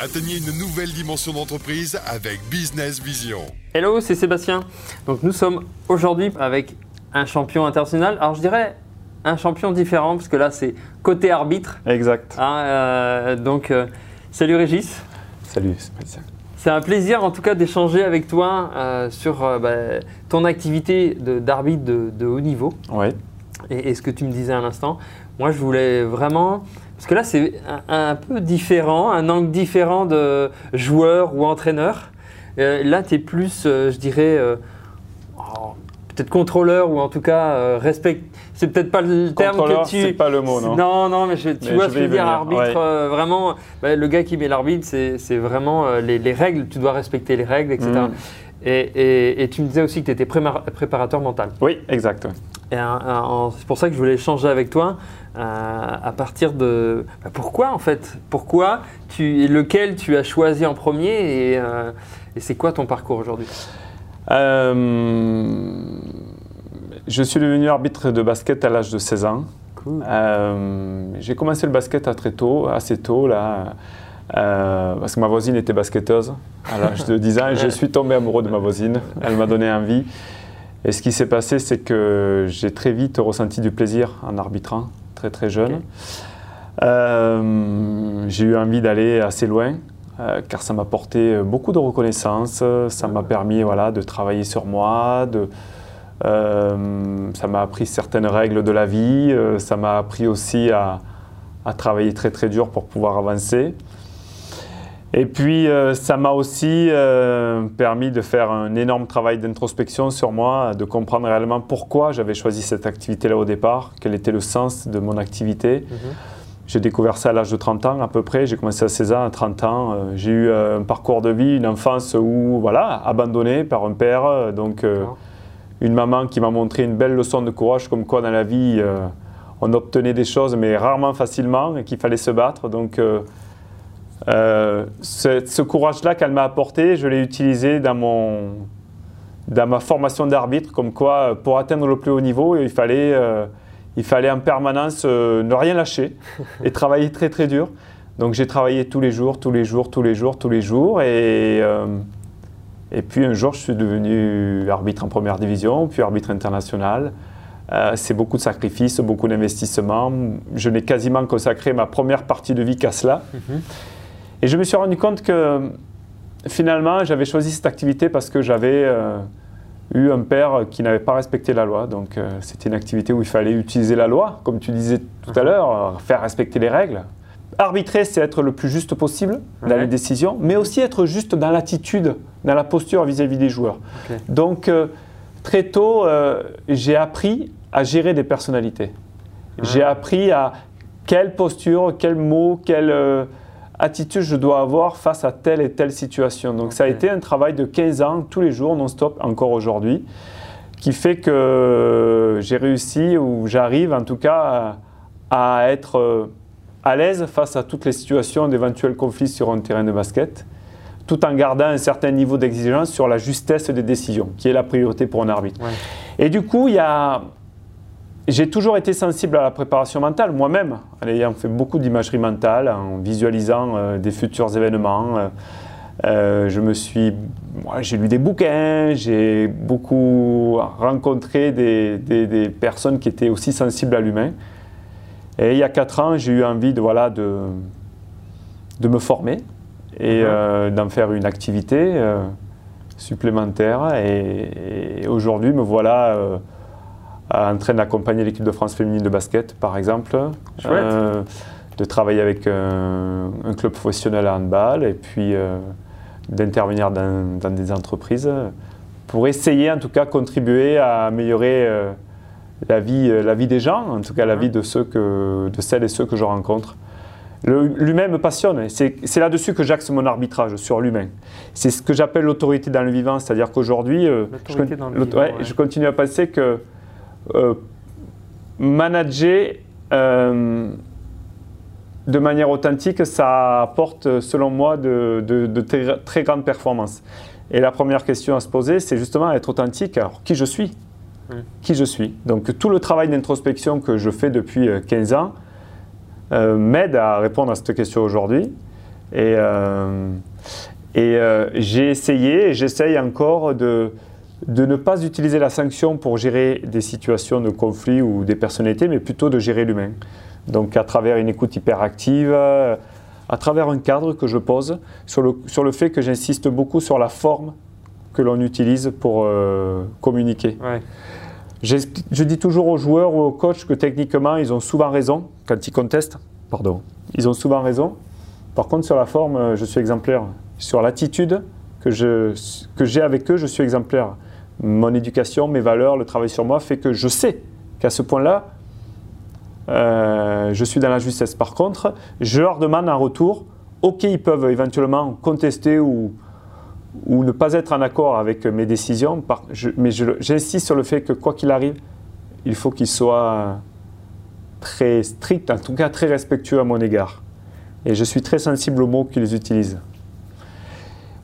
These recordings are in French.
Atteignez une nouvelle dimension d'entreprise avec Business Vision. Hello, c'est Sébastien. Donc nous sommes aujourd'hui avec un champion international. Alors je dirais un champion différent parce que là c'est côté arbitre. Exact. Hein, euh, donc euh, salut Régis. Salut Sébastien. C'est un plaisir en tout cas d'échanger avec toi euh, sur euh, bah, ton activité de- d'arbitre de, de haut niveau Oui. et, et ce que tu me disais à l'instant. Moi je voulais vraiment, parce que là c'est un, un peu différent, un angle différent de joueur ou entraîneur. Euh, là tu es plus, euh, je dirais, euh, oh, peut-être contrôleur ou en tout cas respect. C'est peut-être pas le terme que tu. c'est pas le mot, non Non, non, mais je- tu Mais vois je ce que je veux dire, venir, arbitre, ouais. vraiment, bah, le gars qui met l'arbitre, c'est vraiment les, les règles, tu dois respecter les règles, etc. Mm. Et, et- et tu me disais aussi que tu étais préparateur mental. Oui, exact. Et un- en- c'est pour ça que je voulais échanger avec toi euh, à partir de bah, pourquoi en fait, pourquoi tu, lequel tu as choisi en premier et, euh, et c'est quoi ton parcours aujourd'hui? Euh, je suis devenu arbitre de basket à l'âge de 16 ans. Cool. Euh, j'ai commencé le basket à très tôt, assez tôt, là, euh, parce que ma voisine était basketteuse à l'âge de 10 ans et je suis tombé amoureux de ma voisine. Elle m'a donné envie. Et ce qui s'est passé, c'est que j'ai très vite ressenti du plaisir en arbitrant, très très jeune. Euh, j'ai eu envie d'aller assez loin, euh, car ça m'a apporté beaucoup de reconnaissance, ça m'a permis voilà, de travailler sur moi, de, euh, ça m'a appris certaines règles de la vie, ça m'a appris aussi à, à travailler très très dur pour pouvoir avancer. Et puis euh, ça m'a aussi euh, permis de faire un énorme travail d'introspection sur moi, de comprendre réellement pourquoi j'avais choisi cette activité-là au départ, quel était le sens de mon activité. Mhm. J'ai découvert ça à l'âge de 30 ans à peu près. J'ai commencé à 16 ans, à 30 ans. euh, J'ai eu un parcours de vie, une enfance où, voilà, abandonné par un père. Donc, euh, une maman qui m'a montré une belle leçon de courage, comme quoi dans la vie, euh, on obtenait des choses, mais rarement facilement, et qu'il fallait se battre. Donc, euh, ce, ce courage-là qu'elle m'a apporté, je l'ai utilisé dans, mon, dans ma formation d'arbitre, comme quoi, euh, pour atteindre le plus haut niveau, il fallait, euh, il fallait en permanence euh, ne rien lâcher et travailler très très dur. Donc j'ai travaillé tous les jours, tous les jours, tous les jours, tous les jours. Et, et puis un jour, je suis devenu arbitre en première division, puis arbitre international. Euh, c'est beaucoup de sacrifices, beaucoup d'investissements. Je n'ai quasiment consacré ma première partie de vie qu'à cela. Mhm. Et je me suis rendu compte que finalement, j'avais choisi cette activité parce que j'avais euh, eu un père qui n'avait pas respecté la loi. Donc euh, c'était une activité où il fallait utiliser la loi, comme tu disais tout à l'heure, euh, faire respecter les règles. Arbitrer, c'est être le plus juste possible dans Ouais. les décisions, mais aussi être juste dans l'attitude, dans la posture vis-à-vis des joueurs. Donc très tôt, j'ai appris à gérer des personnalités. J'ai appris à quelle posture, quel mot, quelle euh, attitude je dois avoir face à telle et telle situation. Donc ça a été un travail de 15 ans, tous les jours, non-stop, encore aujourd'hui, qui fait que j'ai réussi, ou j'arrive en tout cas à, à être euh, à l'aise face à toutes les situations d'éventuels conflits sur un terrain de basket, tout en gardant un certain niveau d'exigence sur la justesse des décisions, qui est la priorité pour un arbitre. Ouais. Et du coup, il y a... j'ai toujours été sensible à la préparation mentale, moi-même, en ayant fait beaucoup d'imagerie mentale, en visualisant euh, des futurs événements. euh, euh, je me suis, moi, j'ai lu des bouquins, j'ai beaucoup rencontré des, des- des personnes qui étaient aussi sensibles à l'humain. Et il y a quatre ans, j'ai eu envie de, voilà, de, de me former et Mhm. euh, d'en faire une activité supplémentaire. Et, et aujourd'hui, me voilà en train d'accompagner l'équipe de France féminine de basket, par exemple. Euh, de travailler avec un, un club professionnel à handball et puis euh, d'intervenir dans, dans des entreprises pour essayer en tout cas contribuer à améliorer euh, la, vie, euh, la vie des gens, en tout cas la Mhm. vie de, ceux que, de celles et ceux que je rencontre. L'humain me passionne, c'est là-dessus que j'axe mon arbitrage, sur l'humain. C'est ce que j'appelle l'autorité dans le vivant, c'est-à-dire qu'aujourd'hui, euh, je, ouais, ouais. je continue à penser que euh, manager euh, de manière authentique, ça apporte, selon moi, de, de- de très, très grandes performances. Et la première question à se poser, c'est justement être authentique. Alors, qui je suis? Qui je suis? Donc, tout le travail d'introspection que je fais depuis euh, 15 ans euh, m'aide à répondre à cette question aujourd'hui. Et, et j'ai essayé et j'essaye encore de, de ne pas utiliser la sanction pour gérer des situations de conflit ou des personnalités, mais plutôt de gérer l'humain. Donc à travers une écoute hyperactive, euh, à travers un cadre que je pose, sur le, sur le fait que j'insiste beaucoup sur la forme que l'on utilise pour euh, communiquer. Ouais. Je dis toujours aux joueurs ou aux coachs que techniquement, ils ont souvent raison quand ils contestent. Pardon. Ils ont souvent raison. Par contre, sur la forme, euh, je suis exemplaire. Sur l'attitude que je- que j'ai avec eux, je suis exemplaire. Mon éducation, mes valeurs, le travail sur moi fait que je sais qu'à ce point-là, euh, je suis dans la justesse. Par contre, je leur demande en retour, ok, ils peuvent éventuellement contester ou, ne pas être en accord avec mes décisions, mais j'insiste sur le fait que quoi qu'il arrive, il faut qu'ils soient très stricts, en tout cas très respectueux à mon égard. Et je suis très sensible aux mots qu'ils utilisent.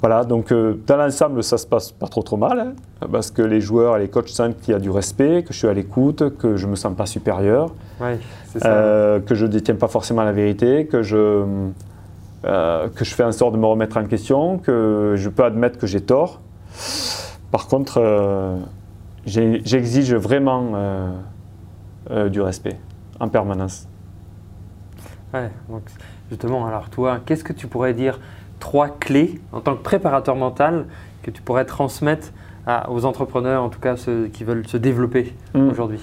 Voilà, donc euh, dans l'ensemble, ça se passe pas trop trop mal, hein, parce que les joueurs et les coachs sentent qu'il y a du respect, que je suis à l'écoute, que je me sens pas supérieur. Ouais, c'est ça. Euh, que je ne détiens pas forcément la vérité, que je, euh, que je fais en sorte de me remettre en question, que je peux admettre que j'ai tort. Par contre, j'exige vraiment du respect en permanence. Ouais, donc justement, alors toi, qu'est-ce que tu pourrais dire trois clés en tant que préparateur mental que tu pourrais transmettre à- aux entrepreneurs, en tout cas ceux qui veulent se développer Mm. aujourd'hui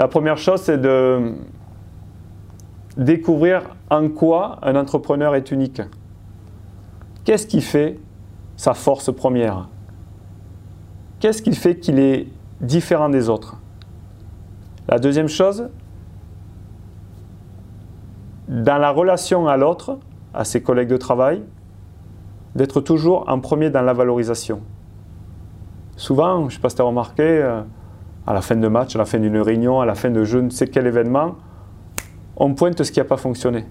La première chose, c'est de découvrir en quoi un entrepreneur est unique. Qu'est-ce qui fait sa force première? Qu'est-ce qui fait qu'il est différent des autres? La deuxième chose, dans la relation à l'autre, à ses collègues de travail, d'être toujours en premier dans la valorisation. Souvent, je ne sais pas si tu as remarqué, euh, à la fin de match, à la fin d'une réunion, à la fin de je ne sais quel événement, on pointe ce qui n'a pas fonctionné.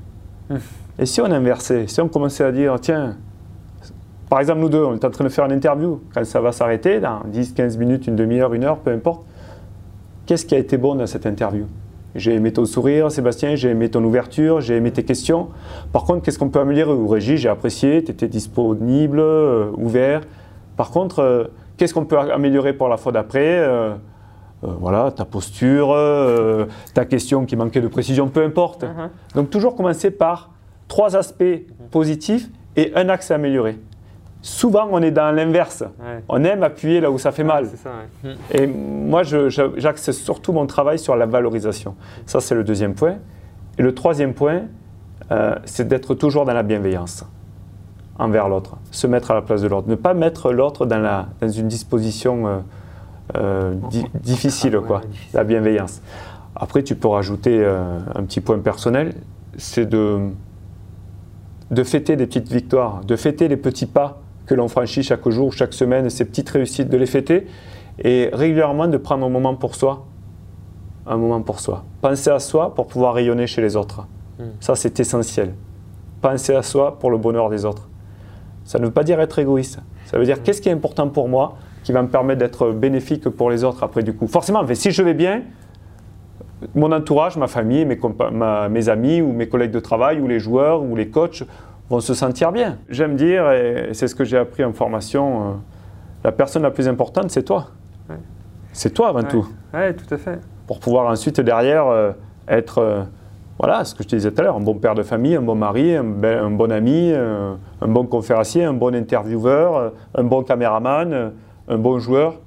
Mmh. Et si on inversait, si on commençait à dire, tiens, par exemple, nous deux, on est en train de faire une interview, quand ça va s'arrêter, dans 10, 15 minutes, une demi-heure, une heure, peu importe, qu'est-ce qui a été bon dans cette interview? J'ai aimé ton sourire, Sébastien, j'ai aimé ton ouverture, j'ai aimé tes questions. Par contre, qu'est-ce qu'on peut améliorer? Ou Régis, j'ai apprécié, tu étais disponible, euh, ouvert. Par contre, euh, qu'est-ce qu'on peut améliorer pour la fois d'après? Euh, voilà, ta posture, ta question qui manquait de précision, peu importe. Mhm. Donc toujours commencer par trois aspects positifs et un axe à améliorer. Souvent, on est dans l'inverse. Ouais. On aime appuyer là où ça fait mal. C'est ça, ouais. Et moi, j'axe surtout mon travail sur la valorisation. Ça, c'est le deuxième point. Et le troisième point, euh, c'est d'être toujours dans la bienveillance envers l'autre, se mettre à la place de l'autre, ne pas mettre l'autre dans, la- dans une disposition euh, euh, di- difficile, Ouais, quoi, difficile. la bienveillance. Après, tu peux rajouter un petit point personnel, c'est de, de fêter des petites victoires, de fêter les petits pas que l'on franchit chaque jour, chaque semaine, ces petites réussites, de les fêter et régulièrement de prendre un moment pour soi. Un moment pour soi. Penser à soi pour pouvoir rayonner chez les autres. Mm. Ça, c'est essentiel. Penser à soi pour le bonheur des autres. Ça ne veut pas dire être égoïste. Ça veut dire qu'est-ce qui est important pour moi qui va me permettre d'être bénéfique pour les autres après du coup. Forcément, mais si je vais bien, mon entourage, ma famille, mes, ma- mes amis ou mes collègues de travail ou les joueurs ou les coachs vont se sentir bien. J'aime dire, et c'est ce que j'ai appris en formation, euh, la personne la plus importante, c'est toi. Ouais. C'est toi avant Ouais. tout. Ouais, tout à fait. Pour pouvoir ensuite derrière euh, être, euh, voilà, ce que je te disais tout à l'heure, un bon père de famille, un bon mari, un, be- un bon ami, un bon conférencier, un bon intervieweur, un bon caméraman, un bon joueur.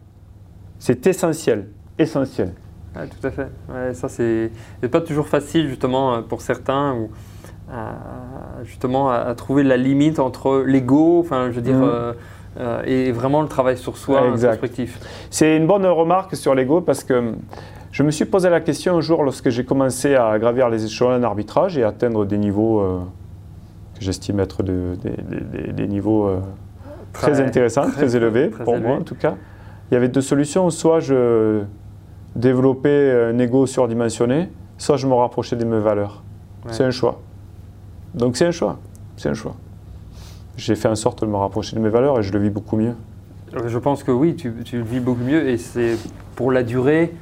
C'est essentiel, essentiel. Ouais, tout à fait. Ça, c'est pas toujours facile, justement, pour certains, justement, à, à trouver la limite entre l'ego, enfin, je veux dire, Mhm. euh, euh, et vraiment le travail sur soi, introspectif. C'est une bonne remarque sur l'ego parce que je me suis posé la question un jour lorsque j'ai commencé à gravir les échelons en arbitrage et atteindre des niveaux euh, que j'estime être de- des- niveaux euh, très, Très- intéressants, très, très- élevés très pour moi en tout cas. Il y avait deux solutions, soit je développais un ego surdimensionné, soit je me rapprochais de mes valeurs. Ouais. C'est un choix. Donc c'est un choix, c'est un choix. J'ai fait en sorte de me rapprocher de mes valeurs et je le vis beaucoup mieux. Je pense que oui, tu, tu le vis beaucoup mieux, et c'est pour la durée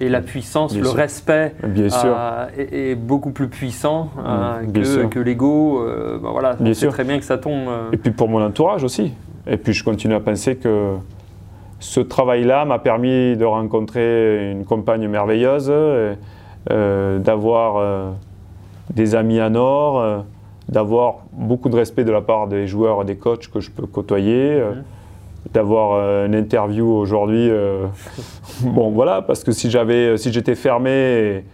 et la puissance, Bien le sûr. respect Bien sûr. euh, est, est beaucoup plus puissant euh, que, sûr. que l'ego. euh, bah voilà, Bien sûr. très bien que ça tombe. euh, Et puis pour mon entourage aussi. Et puis je continue à penser que ce travail-là m'a permis de rencontrer une compagne merveilleuse, d'avoir des amis en or, euh, d'avoir beaucoup de respect de la part des joueurs et des coachs que je peux côtoyer, euh, Mhm. d'avoir euh, une interview aujourd'hui. bon voilà, parce que si j'avais, si j'étais fermé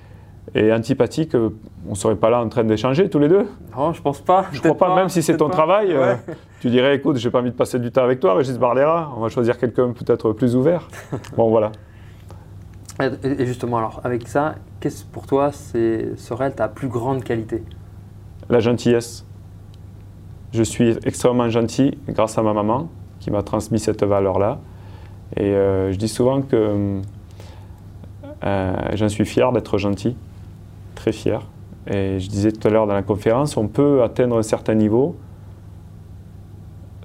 et, et antipathique, on ne serait pas là en train d'échanger tous les deux. Non, je pense pas. Je crois pas, même si c'est ton pas. travail, Ouais. tu dirais écoute, j'ai pas envie de passer du temps avec toi, Régis Bardera, on va choisir quelqu'un peut-être plus ouvert. bon, voilà. Et justement, alors, avec ça, qu'est-ce pour toi serait ta plus grande qualité? La gentillesse. Je suis extrêmement gentil grâce à ma maman qui m'a transmis cette valeur-là. Et euh, je dis souvent que euh, j'en suis fier d'être gentil, très fier. Et je disais tout à l'heure dans la conférence, on peut atteindre un certain niveau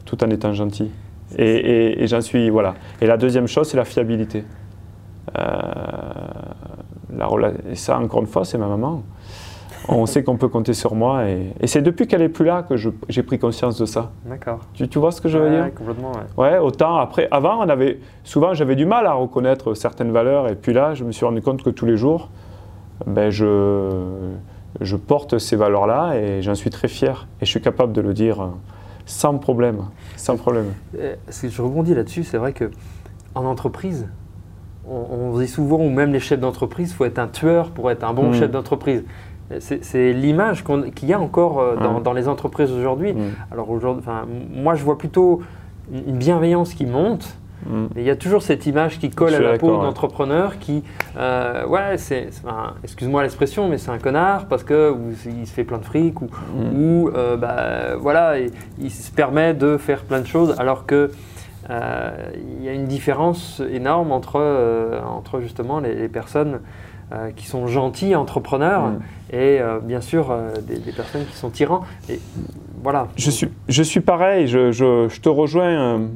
tout en étant gentil. Et, et- et j'en suis, voilà. Et la deuxième chose, c'est la fiabilité. Euh, la et ça, encore une fois, c'est ma maman. On sait qu'on peut compter sur moi. Et, et c'est depuis qu'elle est plus là que j'ai pris conscience de ça. D'accord. Tu, tu vois ce que je veux Ouais, dire? Complètement, ouais. Ouais, autant après. Avant, on avait, souvent, j'avais du mal à reconnaître certaines valeurs. Et puis là, je me suis rendu compte que tous les jours, ben, je, je porte ces valeurs-là et j'en suis très fier. Et je suis capable de le dire euh, sans problème. Sans problème. Euh, parce que je rebondis là-dessus, c'est vrai que en entreprise, on, on dit souvent, ou même les chefs d'entreprise, il faut être un tueur pour être un bon Mm. chef d'entreprise. C'est l'image qu'il y a encore euh, dans, Ouais. dans les entreprises aujourd'hui. Mm. Alors aujourd'hui, moi je vois plutôt une bienveillance qui monte, Mm. il y a toujours cette image qui colle à la peau ouais. d'entrepreneur qui, euh, ouais, c'est, c'est- enfin, excuse-moi l'expression, mais c'est un connard parce que ou il se fait plein de fric ou, Mm. ou euh, bah, voilà, il, il se permet de faire plein de choses alors que il y a une différence énorme entre, euh, entre justement les, les personnes euh, qui sont gentilles entrepreneurs Mm. et euh, bien sûr euh, des, des personnes qui sont tyrans. Et voilà. Je suis, je suis pareil, je, je- je te rejoins. euh,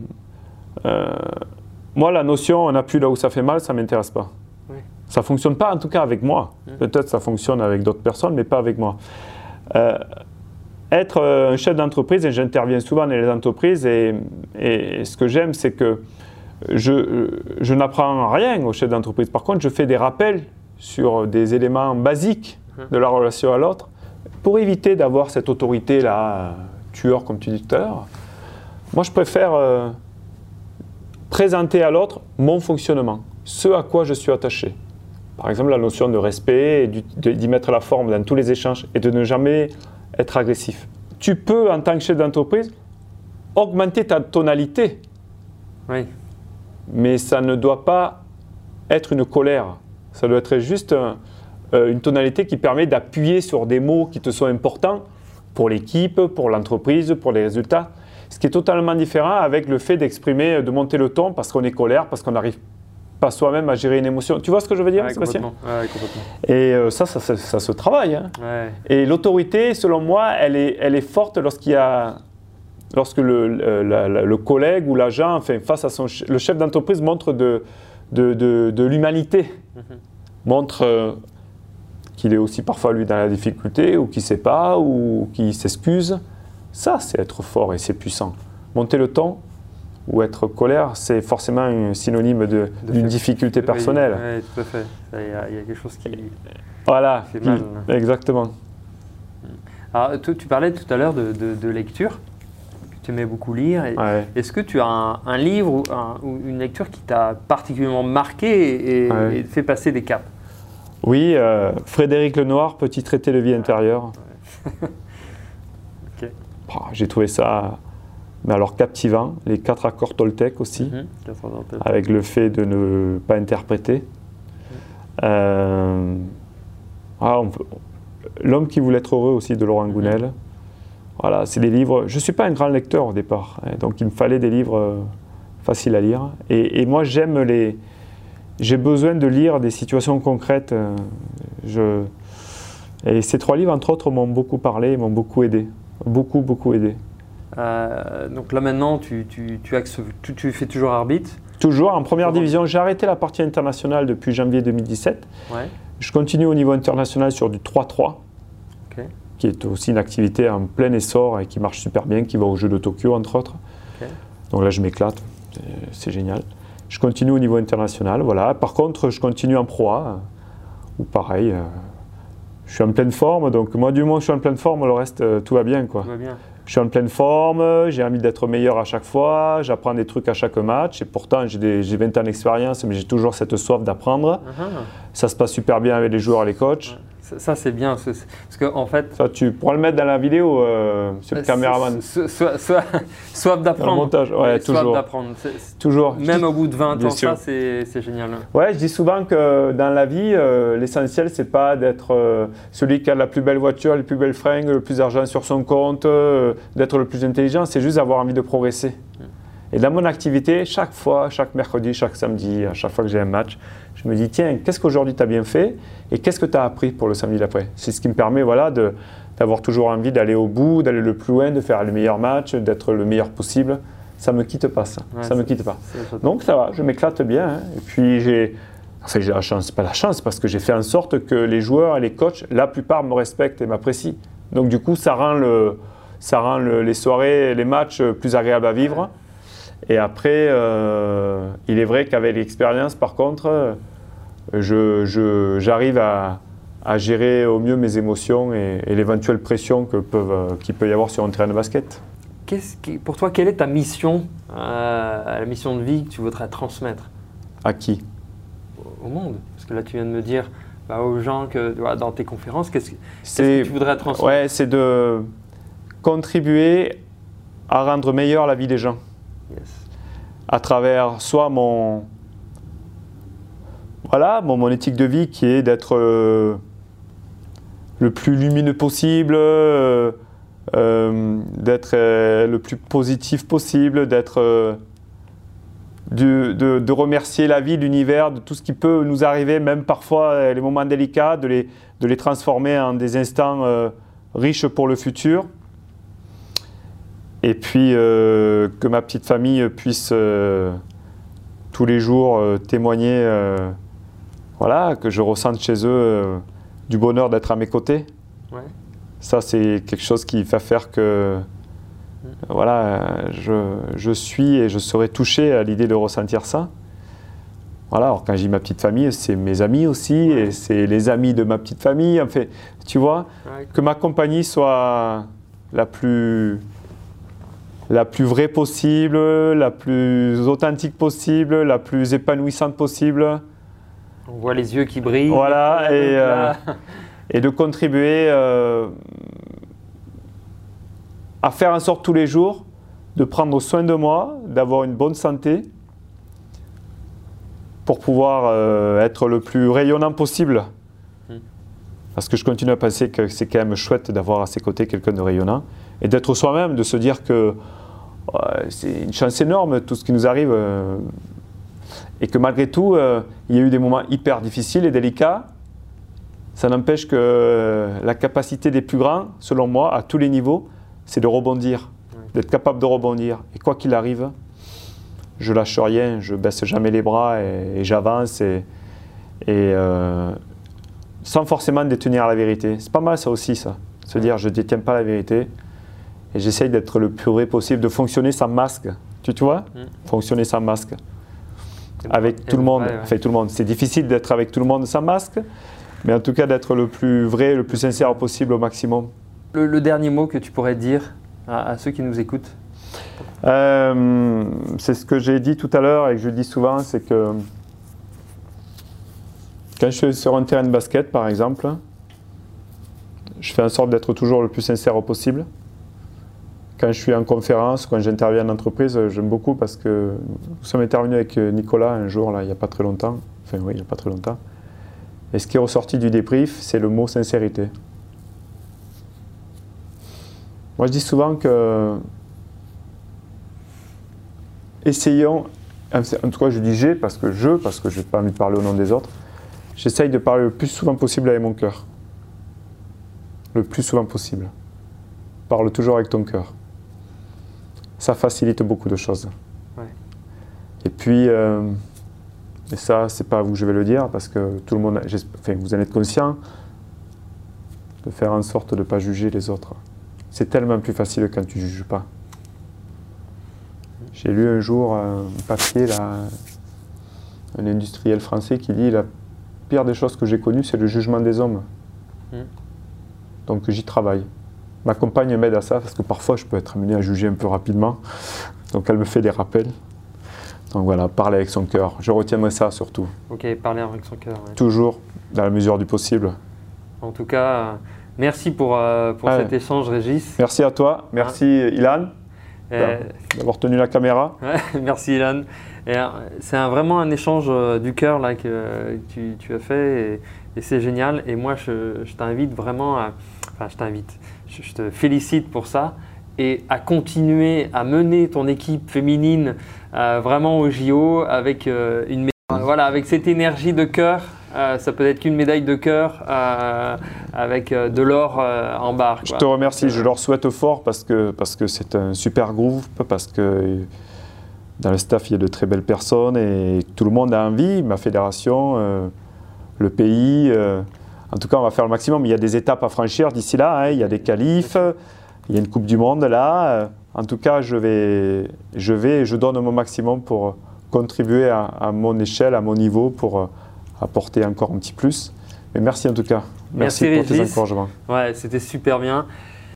euh, moi, la notion on appuie là où ça fait mal, ça ne m'intéresse pas. Oui. Ça ne fonctionne pas, en tout cas avec moi. Mhm. Peut-être ça fonctionne avec d'autres personnes, mais pas avec moi. Être euh, un chef d'entreprise, et j'interviens souvent dans les entreprises, et, et ce que j'aime, c'est que je, je n'apprends rien au chef d'entreprise. Par contre, je fais des rappels sur des éléments basiques de la relation à l'autre pour éviter d'avoir cette autorité-là, tueur, comme tu dis tout à l'heure. Moi, je préfère euh, présenter à l'autre mon fonctionnement, ce à quoi je suis attaché. Par exemple, la notion de respect, d'y mettre la forme dans tous les échanges et de ne jamais être agressif. Tu peux, en tant que chef d'entreprise, augmenter ta tonalité, Oui. mais ça ne doit pas être une colère. Ça doit être juste un- euh, une tonalité qui permet d'appuyer sur des mots qui te sont importants pour l'équipe, pour l'entreprise, pour les résultats. Ce qui est totalement différent avec le fait d'exprimer, de monter le ton parce qu'on est colère, parce qu'on n'arrive pas soi-même à gérer une émotion. Tu vois ce que je veux dire, Ouais, Sébastien complètement. Ouais, complètement. Et euh, ça, ça, ça- ça se travaille. hein. Ouais. Et l'autorité, selon moi, elle est, elle est forte lorsqu'il y a, lorsque le, le- la- la- le collègue ou l'agent, enfin, face à son, le chef d'entreprise montre de, de, de- de l'humanité, Mhm. montre euh, qu'il est aussi parfois lui dans la difficulté ou qu'il ne sait pas ou qu'il s'excuse. Ça, c'est être fort et c'est puissant. Monter le ton ou être colère, c'est forcément un synonyme d'une difficulté Oui, personnelle. ouais, tout à fait. Il y, a- il y a quelque chose qui. Voilà, fait mal. qui- exactement. Alors, tu, tu parlais tout à l'heure de, de- de lecture, que tu aimais beaucoup lire. Ouais. Est-ce que tu as un, un livre ou, un- ou une lecture qui t'a particulièrement marqué et, Ouais. et fait passer des caps? Oui, euh, Frédéric Lenoir, Petit traité de vie intérieure. J'ai trouvé ça, mais alors captivant. Les quatre accords Toltec aussi, Mhm. Avec le fait de ne pas interpréter. Euh, ah, L'homme qui voulait être heureux aussi de Laurent Gounel. Voilà, c'est des livres. Je ne suis pas un grand lecteur au départ, hein, donc il me fallait des livres euh, faciles à lire. Et, et moi, j'aime les. J'ai besoin de lire des situations concrètes. euh, je... Et ces trois livres, entre autres, m'ont beaucoup parlé, m'ont beaucoup aidé. Beaucoup, beaucoup aidé. Euh, donc là maintenant, tu, tu, tu, axes- tu- tu fais toujours arbitre. Toujours en première division. J'ai arrêté la partie internationale depuis janvier 2017. Ouais. Je continue au niveau international sur du 3-3, Ok. qui est aussi une activité en plein essor et qui marche super bien, qui va aux Jeux de Tokyo entre autres. Donc là, je m'éclate, c'est- génial. Je continue au niveau international, voilà. Par contre, je continue en Pro A, où pareil, euh, je suis en pleine forme. Donc moi, du où je suis en pleine forme, le reste, euh, tout va bien, quoi. Tout va bien. Je suis en pleine forme, j'ai envie d'être meilleur à chaque fois, j'apprends des trucs à chaque match, et pourtant j'ai des- j'ai 20 ans d'expérience, mais j'ai toujours cette soif d'apprendre. Ah, Ça se passe super bien avec les joueurs et les coachs. Ça, ça, c'est bien. Parce qu'en en fait, Ça, tu pourras le mettre dans la vidéo, euh, monsieur le Euh, caméraman. so- so- so- soif d'apprendre. montage, ouais, toujours. d'apprendre. Toujours. Même au bout de 20 Bien ans, sûr. ça, c'est c'est génial. Ouais, je dis souvent que dans la vie, euh, l'essentiel, c'est pas d'être euh, celui qui a la plus belle voiture, les plus belles fringues, le plus d'argent sur son compte, euh, d'être le plus intelligent, c'est juste d'avoir envie de progresser. Et dans mon activité, chaque fois, chaque mercredi, chaque samedi, à chaque fois que j'ai un match, je me dis, tiens, qu'est-ce qu'aujourd'hui tu as bien fait et qu'est-ce que tu as appris pour le samedi d'après? C'est ce qui me permet voilà, d'avoir toujours envie d'aller au bout, d'aller le plus loin, de faire le meilleur match, d'être le meilleur possible. Ça me quitte pas, ça. Ouais, ça me quitte pas. Donc ça va, je m'éclate bien. hein. Et puis j'ai, enfin j'ai la chance, pas la chance, parce que j'ai fait en sorte que les joueurs et les coachs, la plupart me respectent et m'apprécient. Donc du coup, ça rend, le, ça rend le- les soirées, les matchs plus agréables à vivre. Et après, euh, il est vrai qu'avec l'expérience, par contre, euh, je, je- j'arrive à, à gérer au mieux mes émotions et, et l'éventuelle pression que peuvent, euh, qu'il peut y avoir sur un terrain de basket. Qui- pour toi, quelle est ta mission, euh, la mission de vie que tu voudrais transmettre? À qui? Au monde. Parce que là, tu viens de me dire bah, aux gens que dans tes conférences, qu'est-ce que tu voudrais transmettre? Ouais, c'est de contribuer à rendre meilleure la vie des gens À travers soit mon voilà mon, éthique de vie qui est d'être euh, le plus lumineux possible, euh, euh, d'être le plus positif possible, d'être de, remercier la vie, l'univers, de tout ce qui peut nous arriver, même parfois les moments délicats, de les, transformer en des instants riches pour le futur. Et puis euh, que ma petite famille puisse euh, tous les jours euh, témoigner, voilà, que je ressente chez eux du bonheur d'être à mes côtés. Ouais. Ça, c'est quelque chose qui va faire que voilà, je, je suis et je serai touché à l'idée de ressentir ça. Voilà, alors quand je dis ma petite famille, c'est mes amis aussi, et c'est les amis de ma petite famille. En fait, tu vois, Ouais. que ma compagnie soit la plus, la plus vraie possible, la plus authentique possible, la plus épanouissante possible. On voit les yeux qui brillent. Voilà, et, Là. et de contribuer euh, à faire en sorte tous les jours de prendre soin de moi, d'avoir une bonne santé pour pouvoir euh, être le plus rayonnant possible. Mm. Parce que je continue à penser que c'est quand même chouette d'avoir à ses côtés quelqu'un de rayonnant et d'être soi-même, de se dire que euh, c'est une chance énorme tout ce qui nous arrive euh, et que malgré tout, euh, il y a eu des moments hyper difficiles et délicats. Ça n'empêche que euh, la capacité des plus grands, selon moi, à tous les niveaux, c'est de rebondir, d'être capable de rebondir. Et quoi qu'il arrive, je lâche rien, je baisse jamais les bras et, et j'avance et, et, euh, sans forcément détenir la vérité. C'est pas mal ça aussi, ça. Se dire je ne détiens pas la vérité et j'essaye d'être le plus vrai possible, de fonctionner sans masque. Tu, tu vois? Mm. Fonctionner sans masque avec tout le monde. vrai, ouais. Enfin, tout le monde. C'est difficile d'être avec tout le monde sans masque, mais en tout cas d'être le plus vrai, le plus sincère possible au maximum. Le, le dernier mot que tu pourrais dire à, à ceux qui nous écoutent? Euh, c'est ce que j'ai dit tout à l'heure et que je dis souvent, c'est que quand je suis sur un terrain de basket, par exemple, je fais en sorte d'être toujours le plus sincère possible. Quand je suis en conférence, quand j'interviens en entreprise, j'aime beaucoup parce que nous sommes intervenus avec Nicolas un jour, là, il n'y a pas très longtemps. Enfin, oui, il n'y a pas très longtemps. Et ce qui est ressorti du débrief, c'est le mot sincérité. Moi, je dis souvent que essayons, en tout cas je dis j'ai parce que je, parce que je n'ai pas envie de parler au nom des autres, j'essaye de parler le plus souvent possible avec mon cœur. Le plus souvent possible. Parle toujours avec ton cœur. Ça facilite beaucoup de choses. Ouais. Et puis, euh, et ça, c'est pas à vous que je vais le dire, parce que tout le monde, enfin, vous en êtes conscient, de faire en sorte de ne pas juger les autres. C'est tellement plus facile quand tu ne juges pas. J'ai lu un jour un papier, là, un industriel français qui dit la pire des choses que j'ai connues, c'est le jugement des hommes. Hmm. Donc j'y travaille. Ma compagne m'aide à ça parce que parfois je peux être amené à juger un peu rapidement. Donc elle me fait des rappels. Donc voilà, parler avec son cœur. Je retiendrai ça surtout. Ok, parler avec son cœur. Toujours, dans la mesure du possible. En tout cas, merci pour, euh, pour cet échange, Régis. Merci à toi. Merci, Ilan, euh, d'avoir tenu la caméra. merci, Ilan. Euh, c'est vraiment un échange du cœur là, que tu, tu as fait et, c'est génial. Et moi, je, je t'invite vraiment à. Enfin, je t'invite. Je te félicite pour ça et à continuer à mener ton équipe féminine euh, vraiment au JO avec euh, une voilà avec cette énergie de cœur. Euh, ça peut être qu'une médaille de cœur avec de l'or en barre. Je te remercie, je leur souhaite fort parce que parce que c'est un super groupe, parce que dans le staff il y a de très belles personnes et tout le monde a envie, ma fédération, le pays. En tout cas, on va faire le maximum. Il y a des étapes à franchir d'ici là. Hein. il y a des qualifs. Il y a une Coupe du Monde là. Euh, en tout cas, je vais, je vais, je donne mon maximum pour contribuer à, mon échelle, à mon niveau, pour euh, apporter encore un petit plus. Mais merci en tout cas. Merci, pour tes encouragements. Ouais, c'était super bien.